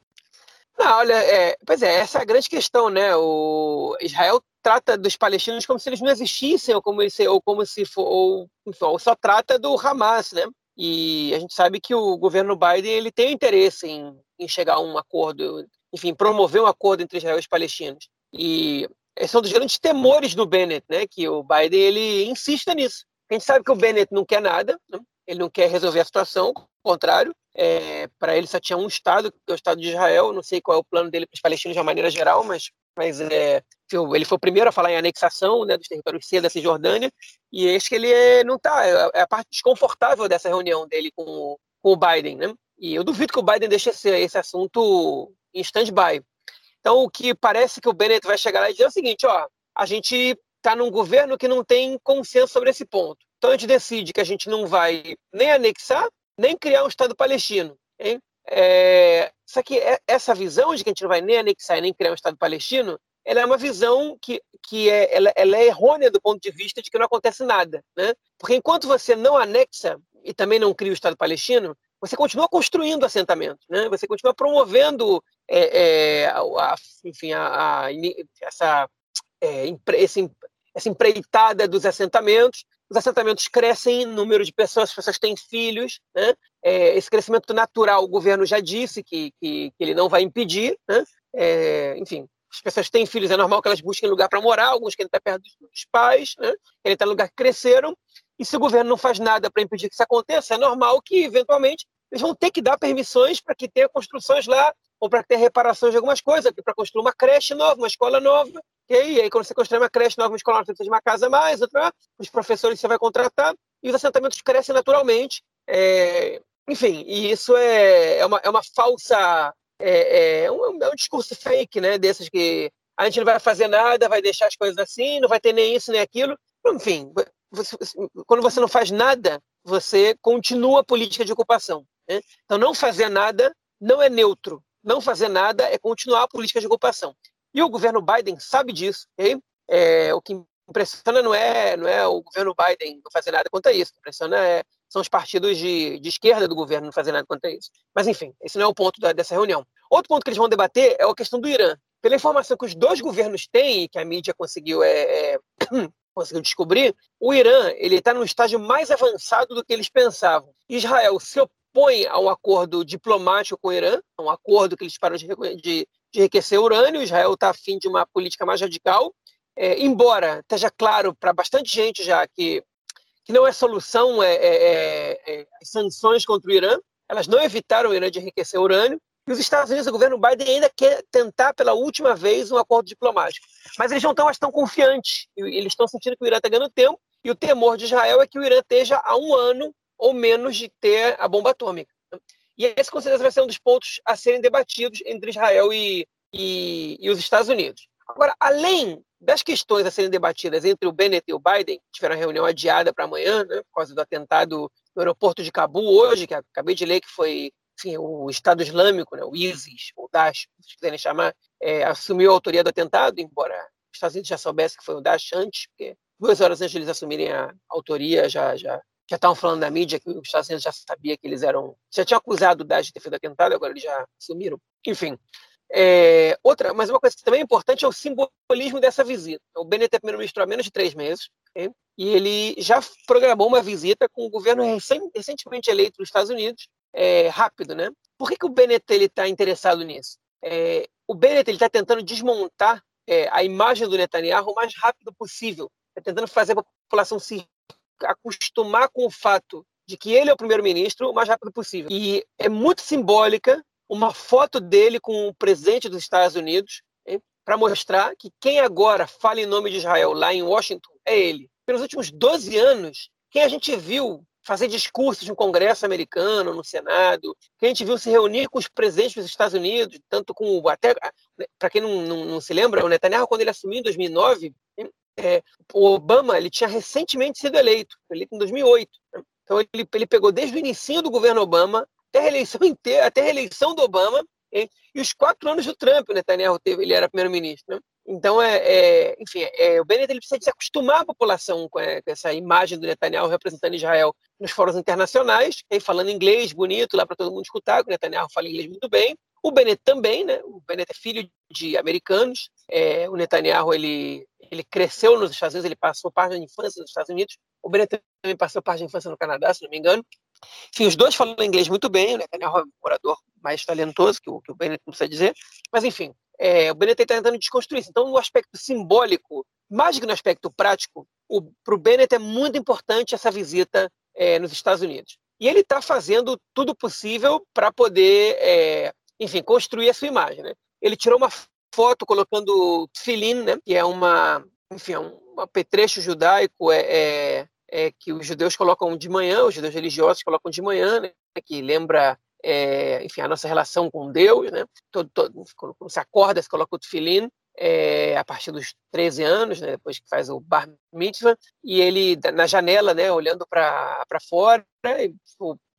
Não, olha, é, pois é, essa é a grande questão, né? O Israel trata dos palestinos como se eles não existissem, ou como, se, ou como se for, ou, ou só trata do Hamas, né? E a gente sabe que o governo Biden ele tem interesse em, em chegar a um acordo, enfim, promover um acordo entre Israel e os palestinos. E esse é um dos grandes temores do Bennett, né? Que o Biden ele insista nisso. A gente sabe que o Bennett não quer nada, né? ele não quer resolver a situação, ao contrário, É, para ele só tinha um Estado, que é o Estado de Israel. Não sei qual é o plano dele para os palestinos de uma maneira geral, mas, mas é, ele foi o primeiro a falar em anexação né, dos territórios C da Cisjordânia. E acho que ele é, não está. É, é, a parte desconfortável dessa reunião dele com, com o Biden. Né? E eu duvido que o Biden deixe esse, esse assunto em stand-by. Então, o que parece que o Bennett vai chegar lá e dizer é o seguinte: ó, a gente está num governo que não tem consenso sobre esse ponto. Então, a gente decide que a gente não vai nem anexar, nem criar um Estado palestino. Hein? É, só que é, essa visão de que a gente não vai nem anexar nem criar um Estado palestino, ela é uma visão que, que é, ela, ela, é errônea do ponto de vista de que não acontece nada. Né? Porque enquanto você não anexa e também não cria o Estado palestino, você continua construindo assentamentos, né? você continua promovendo é, é, a, enfim, a, essa, é, esse, essa empreitada dos assentamentos, os assentamentos crescem em número de pessoas, as pessoas têm filhos, né? É, esse crescimento natural, o governo já disse que, que, que ele não vai impedir, né? é, enfim, as pessoas têm filhos, é normal que elas busquem lugar para morar, alguns querem estar perto dos pais, né? querem estar no lugar que cresceram, e se o governo não faz nada para impedir que isso aconteça, é normal que, eventualmente, eles vão ter que dar permissões para que tenha construções lá, ou para ter reparações de algumas coisas, para construir uma creche nova, uma escola nova, e aí, quando você constrói uma creche nova, uma escola você precisa de uma casa mais, outra, os professores você vai contratar, e os assentamentos crescem naturalmente. É, enfim, e isso é, é, uma, é uma falsa. É, é, um, é um discurso fake, né? Desses que a gente não vai fazer nada, vai deixar as coisas assim, não vai ter nem isso nem aquilo. Enfim, você, quando você não faz nada, você continua a política de ocupação. Né? Então, não fazer nada não é neutro. Não fazer nada é continuar a política de ocupação. E o governo Biden sabe disso. Okay? É, o que impressiona não é, não é o governo Biden não fazer nada quanto a isso. O que impressiona é, são os partidos de, de, esquerda do governo não fazer nada quanto a isso. Mas, enfim, esse não é o ponto da, dessa reunião. Outro ponto que eles vão debater é a questão do Irã. Pela informação que os dois governos têm e que a mídia conseguiu, é, é, <clears throat> conseguiu descobrir, o Irã ele está num estágio mais avançado do que eles pensavam. Israel se opõe a um acordo diplomático com o Irã, um acordo que eles param de, de, de enriquecer urânio. Israel está afim de uma política mais radical, é, embora esteja claro para bastante gente já que, que não é solução é, é, é, é sanções contra o Irã, elas não evitaram o Irã de enriquecer urânio. E os Estados Unidos, o governo Biden ainda quer tentar pela última vez um acordo diplomático. Mas eles não estão tão confiantes. Eles estão sentindo que o Irã está ganhando tempo. E o temor de Israel é que o Irã esteja há um ano ou menos de ter a bomba atômica. E esse, com certeza, vai ser um dos pontos a serem debatidos entre Israel e, e, e os Estados Unidos. Agora, além das questões a serem debatidas entre o Bennett e o Biden, tiveram uma reunião adiada para amanhã, né, por causa do atentado no aeroporto de Cabul hoje, que acabei de ler que foi enfim, o Estado Islâmico, né, o ISIS, ou Daesh, se quiserem chamar, é, assumiu a autoria do atentado, embora os Estados Unidos já soubesse que foi o Daesh antes, porque duas horas antes de eles assumirem a autoria, já, já já estavam falando na mídia que os Estados Unidos já sabia que eles eram. Já tinha acusado o Daesh de ter feito atentado, agora eles já assumiram. Enfim. É, outra, mas uma coisa que também é importante é o simbolismo dessa visita. O Bennett é primeiro-ministro há menos de três meses, okay? e ele já programou uma visita com o governo recentemente eleito nos Estados Unidos, é, rápido, né? Por que, que o Bennett está interessado nisso? É, o Bennett está tentando desmontar é, a imagem do Netanyahu o mais rápido possível, está tentando fazer a população se acostumar com o fato de que ele é o primeiro-ministro o mais rápido possível. E é muito simbólica uma foto dele com o presidente dos Estados Unidos para mostrar que quem agora fala em nome de Israel lá em Washington é ele. Pelos últimos 12 anos, quem a gente viu fazer discursos no Congresso americano, no Senado, quem a gente viu se reunir com os presidentes dos Estados Unidos, tanto com até para quem não, não, não, se lembra, o Netanyahu quando ele assumiu em 2009, é, o Obama ele tinha recentemente sido eleito, eleito em 2008. Né? Então ele, ele pegou desde o início do governo Obama até a reeleição inteira, até a reeleição do Obama e, e os quatro anos do Trump, o Netanyahu teve, ele era primeiro-ministro. Né? Então, é, é, enfim, é, o Bennett ele precisa se acostumar a população com, é, com, essa imagem do Netanyahu representando Israel nos fóruns internacionais, aí falando inglês bonito lá para todo mundo escutar, que o Netanyahu fala inglês muito bem. O Bennett também, né? O Bennett é filho de americanos. É, o Netanyahu ele, ele cresceu nos Estados Unidos, ele passou parte da infância nos Estados Unidos. O Bennett também passou parte da infância no Canadá, se não me engano. Enfim, os dois falam inglês muito bem. O Netanyahu é um orador mais talentoso que o, que o Bennett não precisa dizer. Mas, enfim, é, o Bennett está tentando desconstruir isso. Então, no aspecto simbólico, mais que no aspecto prático, para o Bennett é muito importante essa visita é, nos Estados Unidos. E ele está fazendo tudo possível para poder, é, enfim, construir a sua imagem. Né? Ele tirou uma foto colocando filim, né? que é uma, enfim, é um apetrecho judaico é, é, é, que os judeus colocam de manhã, os judeus religiosos colocam de manhã, né? que lembra é, enfim, a nossa relação com Deus, né? Todo, todo, quando você acorda, você coloca o tefilim, é, a partir dos 13 anos, né, depois que faz o bar mitzvah, e ele na janela, né, olhando para fora, e,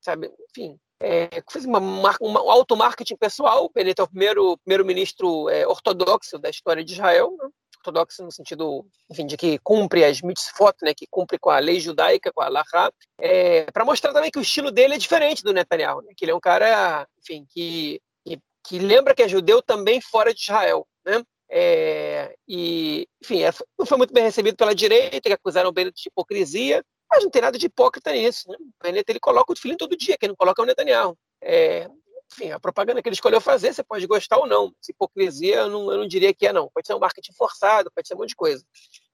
sabe, enfim, é, fez uma, uma, um auto-marketing pessoal. Ele é o primeiro primeiro-ministro é, ortodoxo da história de Israel, né? ortodoxo no sentido, enfim, de que cumpre as mitzvot, né, que cumpre com a lei judaica, com a Laha, é, para mostrar também que o estilo dele é diferente do Netanyahu, né, que ele é um cara, enfim, que, que, que lembra que é judeu também fora de Israel, né? É, e, enfim, é, não foi muito bem recebido pela direita, que acusaram o de hipocrisia, mas não tem nada de hipócrita nisso. Né? Ele coloca o filho todo dia, quem não coloca é o Netanyahu. É, enfim, a propaganda que ele escolheu fazer, você pode gostar ou não. Essa hipocrisia, eu não, eu não diria que é, não. Pode ser um marketing forçado, pode ser um monte de coisa.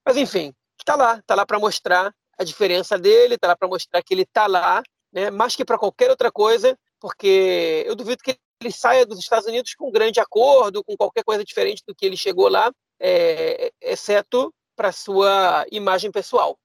Mas, enfim, está lá, está lá para mostrar a diferença dele, está lá para mostrar que ele está lá, né? mais que para qualquer outra coisa, porque eu duvido que ele saia dos Estados Unidos com um grande acordo, com qualquer coisa diferente do que ele chegou lá, é, exceto para sua imagem pessoal.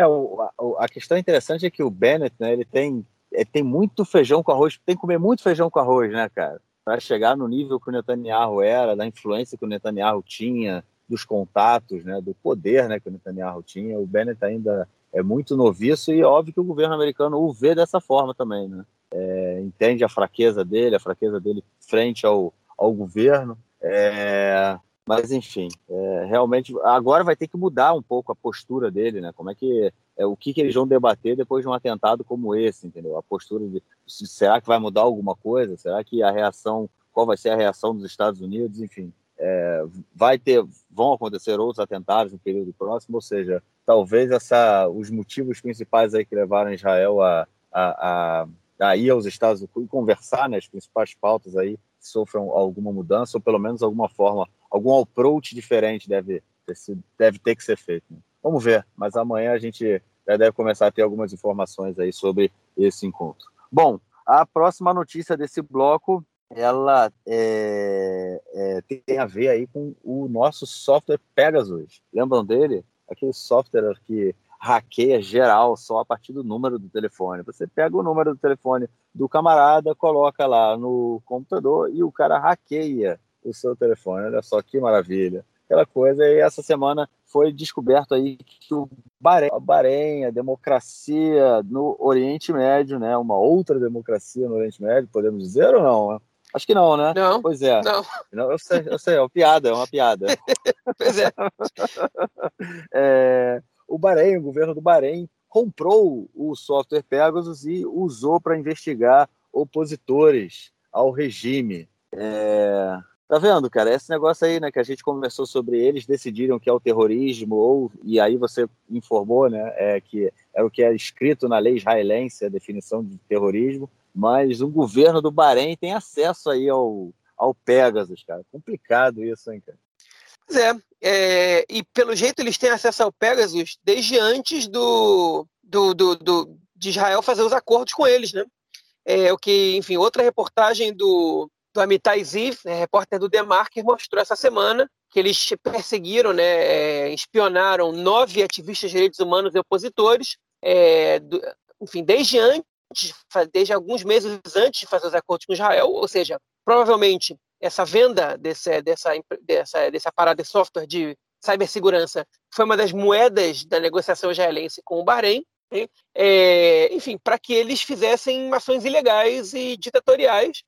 É, o, a, a, questão interessante é que o Bennett, né, ele tem, é, tem muito feijão com arroz, tem que comer muito feijão com arroz, né, cara? Para chegar no nível que o Netanyahu era, da influência que o Netanyahu tinha, dos contatos, né, do poder né, que o Netanyahu tinha, o Bennett ainda é muito noviço e é óbvio que o governo americano o vê dessa forma também, né? é, entende a fraqueza dele, a fraqueza dele frente ao, ao governo. É, mas enfim, é, realmente agora vai ter que mudar um pouco a postura dele, né? Como é que é o que, que eles vão debater depois de um atentado como esse, entendeu? A postura de será que vai mudar alguma coisa? Será que a reação qual vai ser a reação dos Estados Unidos? Enfim, é, vai ter vão acontecer outros atentados no período próximo, ou seja, talvez essa os motivos principais aí que levaram Israel a, a, a ir aos Estados Unidos e conversar, né, as principais pautas aí sofram alguma mudança ou pelo menos alguma forma, algum approach diferente deve ter, deve ter que ser feito. Né? Vamos ver, mas amanhã a gente já deve começar a ter algumas informações aí sobre esse encontro. Bom, a próxima notícia desse bloco ela é, é, tem a ver aí com o nosso software Pegasus. Lembram dele? Aquele software que hackeia geral só a partir do número do telefone. Você pega o número do telefone do camarada, coloca lá no computador e o cara hackeia o seu telefone. Olha só que maravilha. Aquela coisa, e essa semana foi descoberto aí que o Bahrein, a Bahrein, a democracia no Oriente Médio, né? Uma outra democracia no Oriente Médio, podemos dizer ou não? Acho que não, né? Não. Pois é. Não. não eu sei, eu sei, é uma piada, é uma piada. <laughs> pois é. <laughs> é o Bahrein, o governo do Bahrein, comprou o software Pegasus e usou para investigar opositores ao regime. É... Tá vendo, cara? Esse negócio aí, né, que a gente conversou sobre eles, decidiram que é o terrorismo, ou e aí você informou, né, é, que é o que é escrito na lei israelense, a definição de terrorismo, mas o governo do Bahrein tem acesso aí ao, ao Pegasus, cara. Complicado isso, hein, cara? Pois é, é, e pelo jeito eles têm acesso ao Pegasus desde antes do, do, do, do de Israel fazer os acordos com eles, né? É, o que, enfim, outra reportagem do, do Amitai Ziv, né, repórter do Demarker, mostrou essa semana que eles perseguiram, né, é, espionaram nove ativistas de direitos humanos e opositores, é, do, enfim, desde antes, desde alguns meses antes de fazer os acordos com Israel, ou seja, provavelmente essa venda desse, dessa, dessa, desse aparato de software de cibersegurança foi uma das moedas da negociação israelense com o Bahrein, é, enfim, para que eles fizessem ações ilegais e ditatoriais,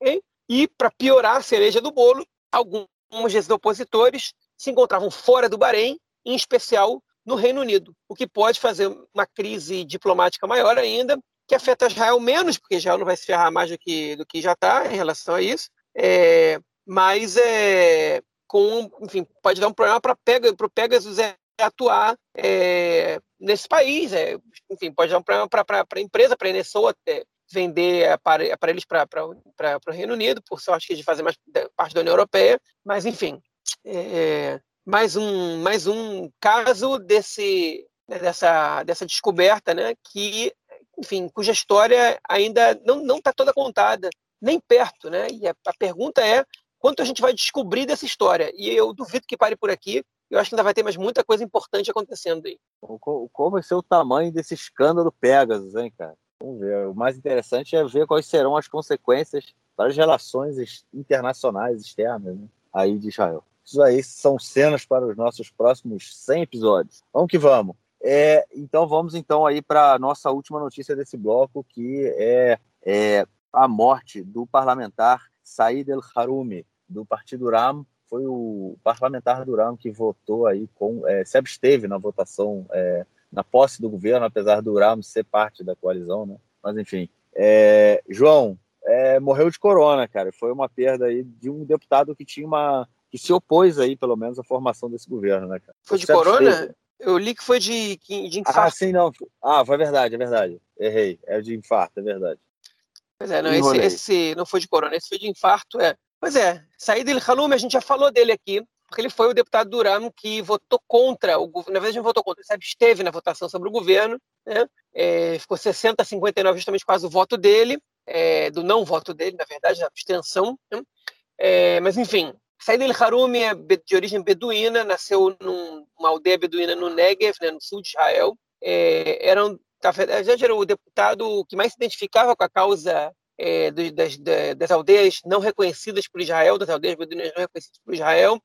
e para piorar a cereja do bolo, alguns desses opositores se encontravam fora do Bahrein, em especial no Reino Unido, o que pode fazer uma crise diplomática maior ainda, que afeta Israel menos, porque Israel não vai se ferrar mais do que, do que já está em relação a isso, é, mas é, com, enfim, pode dar um problema para Pega, o Pegasus é, atuar é, nesse país. É, enfim, pode dar um problema para a empresa, para a Enesoa é, vender aparelhos para o Reino Unido, por sorte de fazer mais parte da União Europeia. Mas, enfim, é, mais, um, mais um caso desse, dessa, dessa descoberta né, que, enfim, cuja história ainda não está toda contada, nem perto, né? E a, a pergunta é quanto a gente vai descobrir dessa história. E eu duvido que pare por aqui. Eu acho que ainda vai ter mais muita coisa importante acontecendo aí. Qual vai ser o tamanho desse escândalo Pegasus, hein, cara? Vamos ver. O mais interessante é ver quais serão as consequências para as relações internacionais externas né, aí de Israel. Isso aí são cenas para os nossos próximos 100 episódios. Vamos que vamos. É, então vamos então aí para a nossa última notícia desse bloco, que é, é a morte do parlamentar Said El Haroumi, do Partido Ram. Foi o parlamentar do Ram que votou aí com, é, se absteve na votação é, na posse do governo, apesar do Ram ser parte da coalizão, né? Mas enfim, é, João é, morreu de corona, cara. Foi uma perda aí de um deputado que tinha uma que se opôs aí, pelo menos, à formação desse governo, né, cara? Foi de corona? Eu li que foi de, de infarto. Ah, sim, não. Ah, foi verdade, é verdade. Errei. É de infarto, é verdade. Pois é, não, esse, esse, não foi de corona, esse foi de infarto, é. Pois é, Said El Halume, a gente já falou dele aqui, porque ele foi o deputado do Durham que votou contra o governo. Na verdade, não votou contra, ele se absteve na votação sobre o governo, né? É, ficou 60 a 59, justamente quase o voto dele, é, do não voto dele, na verdade, da abstenção. Né? É, mas, enfim, Said El Haroumi é de origem beduína, nasceu numa aldeia beduína no Negev, né, no sul de Israel. É, era, um, na verdade, era o deputado que mais se identificava com a causa é, das, das, aldeias não reconhecidas por Israel, das aldeias beduínas não reconhecidas por Israel,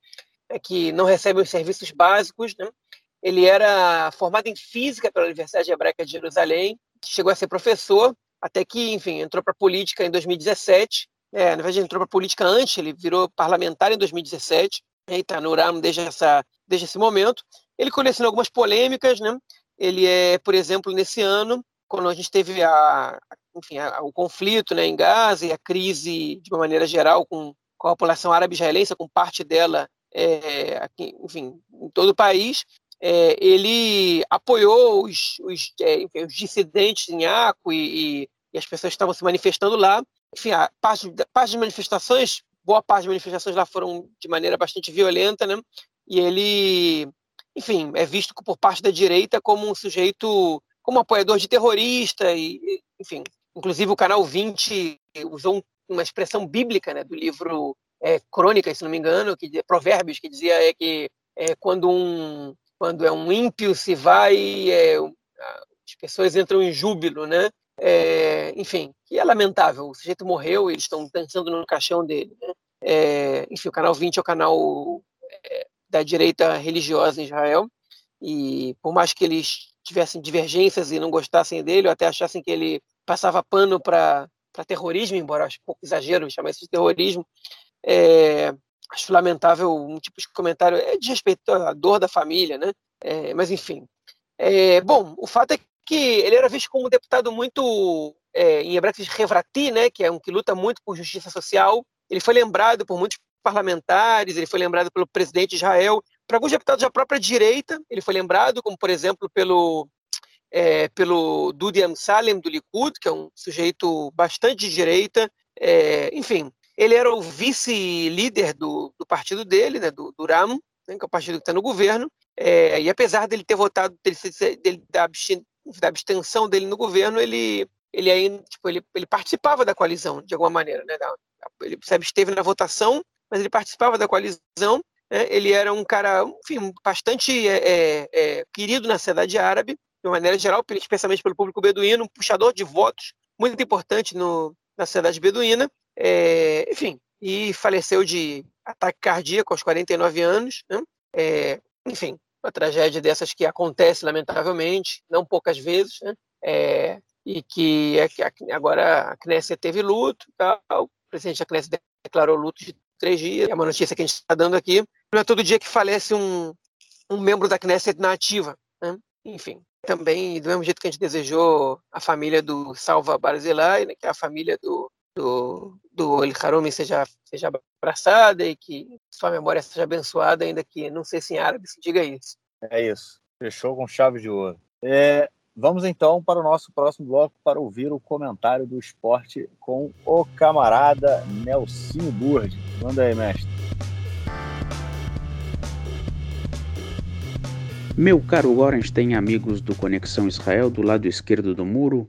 que não recebem os serviços básicos. Né? Ele era formado em física pela Universidade Hebraica de Jerusalém, chegou a ser professor, até que, enfim, entrou para a política em 2017 é, na verdade, entrou para a política antes, ele virou parlamentar em 2017, e está no RAM desde, essa, desde esse momento. Ele colecionou algumas polêmicas, né? Ele é, por exemplo, nesse ano, quando a gente teve a, enfim, a, o conflito né, em Gaza e a crise, de uma maneira geral, com, com a população árabe-israelense, com parte dela, é, aqui, enfim, em todo o país, é, ele apoiou os, os, é, enfim, os dissidentes em Aco e, e, e, as pessoas estavam se manifestando lá, enfim, a parte, parte das manifestações, boa parte das manifestações lá foram de maneira bastante violenta, né? E ele, enfim, é visto por parte da direita como um sujeito, como um apoiador de terrorista, e, enfim, inclusive o canal 20 usou uma expressão bíblica, né, do livro é, se não me engano, que Provérbios, que dizia é que é, quando um quando é um ímpio se vai, é, as pessoas entram em júbilo, né? É, enfim, que é lamentável. O sujeito morreu e eles estão dançando no caixão dele. Né? É, enfim, o canal 20 é o canal é, da direita religiosa em Israel. E por mais que eles tivessem divergências e não gostassem dele, ou até achassem que ele passava pano para terrorismo, embora acho um pouco exagero chamar isso de terrorismo, é, acho lamentável um tipo de comentário é de respeito à dor da família, né? É, mas enfim. É, bom, o fato é que ele era visto como um deputado muito, é, em hebraico, revrati, né, que é um que luta muito por justiça social. Ele foi lembrado por muitos parlamentares, ele foi lembrado pelo presidente de Israel, para alguns deputados da própria direita, ele foi lembrado, como por exemplo pelo é, pelo Dudi Amsalem do Likud, que é um sujeito bastante de direita, é, enfim, ele era o vice-líder do, do, partido dele, né, do, do RAM, né, que é o partido que está no governo, é, e apesar dele ter votado, dele, dele, da da abstenção dele no governo, ele ele aí tipo, ele, ele participava da coalizão de alguma maneira, né? Ele se absteve na votação, mas ele participava da coalizão. Né? Ele era um cara, enfim, bastante é, é, é, querido na sociedade árabe, de uma maneira geral, especialmente pelo público beduíno, um puxador de votos muito importante no, na sociedade beduína. É, enfim, e faleceu de ataque cardíaco aos 49 anos. Né? É, enfim, uma tragédia dessas que acontece, lamentavelmente, não poucas vezes, né? É, e que é, agora a Knesset teve luto, tal, o presidente da Knesset declarou luto de três dias, é uma notícia que a gente está dando aqui. Não é todo dia que falece um, um membro da Knesset na ativa. Né? Enfim, também, do mesmo jeito que a gente desejou a família do Salva Barzilai, né, que é a família do, do, do El Harumi seja, seja abraçada e que sua memória seja abençoada, ainda que não sei se em árabe se diga isso. É isso. Fechou com chave de ouro. É, vamos então para o nosso próximo bloco para ouvir o comentário do esporte com o camarada Nelsinho Burd. Manda aí, mestre. Meu caro Lorenz tem amigos do Conexão Israel do lado esquerdo do muro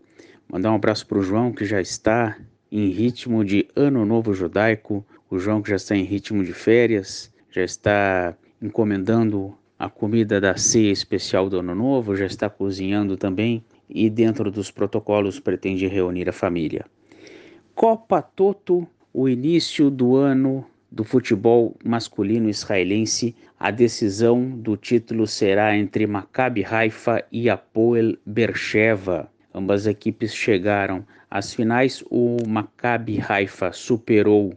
Mandar um abraço para o João, que já está em ritmo de Ano Novo Judaico. O João, que já está em ritmo de férias, já está encomendando a comida da ceia especial do Ano Novo, já está cozinhando também e, dentro dos protocolos, pretende reunir a família. Copa Toto, o início do ano do futebol masculino israelense, a decisão do título será entre Maccabi Haifa e Apoel Beersheva. Ambas equipes chegaram às finais. O Maccabi Haifa superou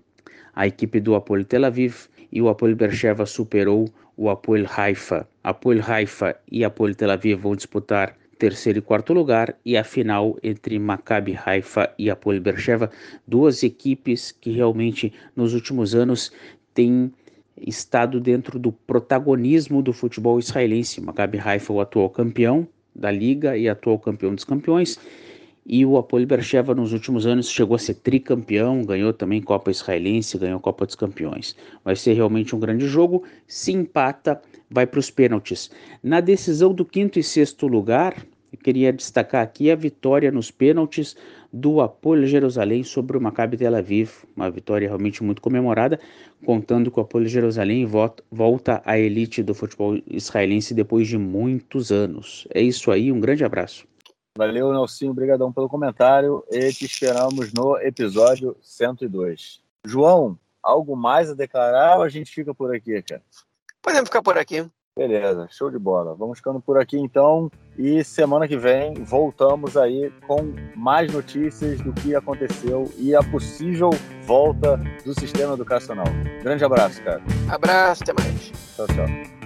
a equipe do Apoel Tel Aviv e o Apoel Beersheva superou o Apoel Haifa. Apoel Haifa e Apoel Tel Aviv vão disputar terceiro e quarto lugar e a final entre Maccabi Haifa e Apoel Beersheva, duas equipes que realmente nos últimos anos têm estado dentro do protagonismo do futebol israelense. Maccabi Haifa, o atual campeão da liga e atual campeão dos campeões, e o Apoel Beersheva nos últimos anos chegou a ser tricampeão, ganhou também Copa Israelense, ganhou Copa dos Campeões. Vai ser realmente um grande jogo. Se empata, vai para os pênaltis. Na decisão do quinto e sexto lugar, eu queria destacar aqui a vitória nos pênaltis do Apoio Jerusalém sobre o Maccabi Tel Aviv, uma vitória realmente muito comemorada, contando que o Apoio Jerusalém volta à elite do futebol israelense depois de muitos anos. É isso aí, um grande abraço. Valeu, Nelsinho, obrigadão pelo comentário e te esperamos no episódio 102. João, algo mais a declarar ou a gente fica por aqui, cara? Podemos ficar por aqui. Beleza, show de bola. Vamos ficando por aqui então. E semana que vem voltamos aí com mais notícias do que aconteceu e a possível volta do sistema educacional. Grande abraço, cara. Abraço, até mais. Tchau, tchau.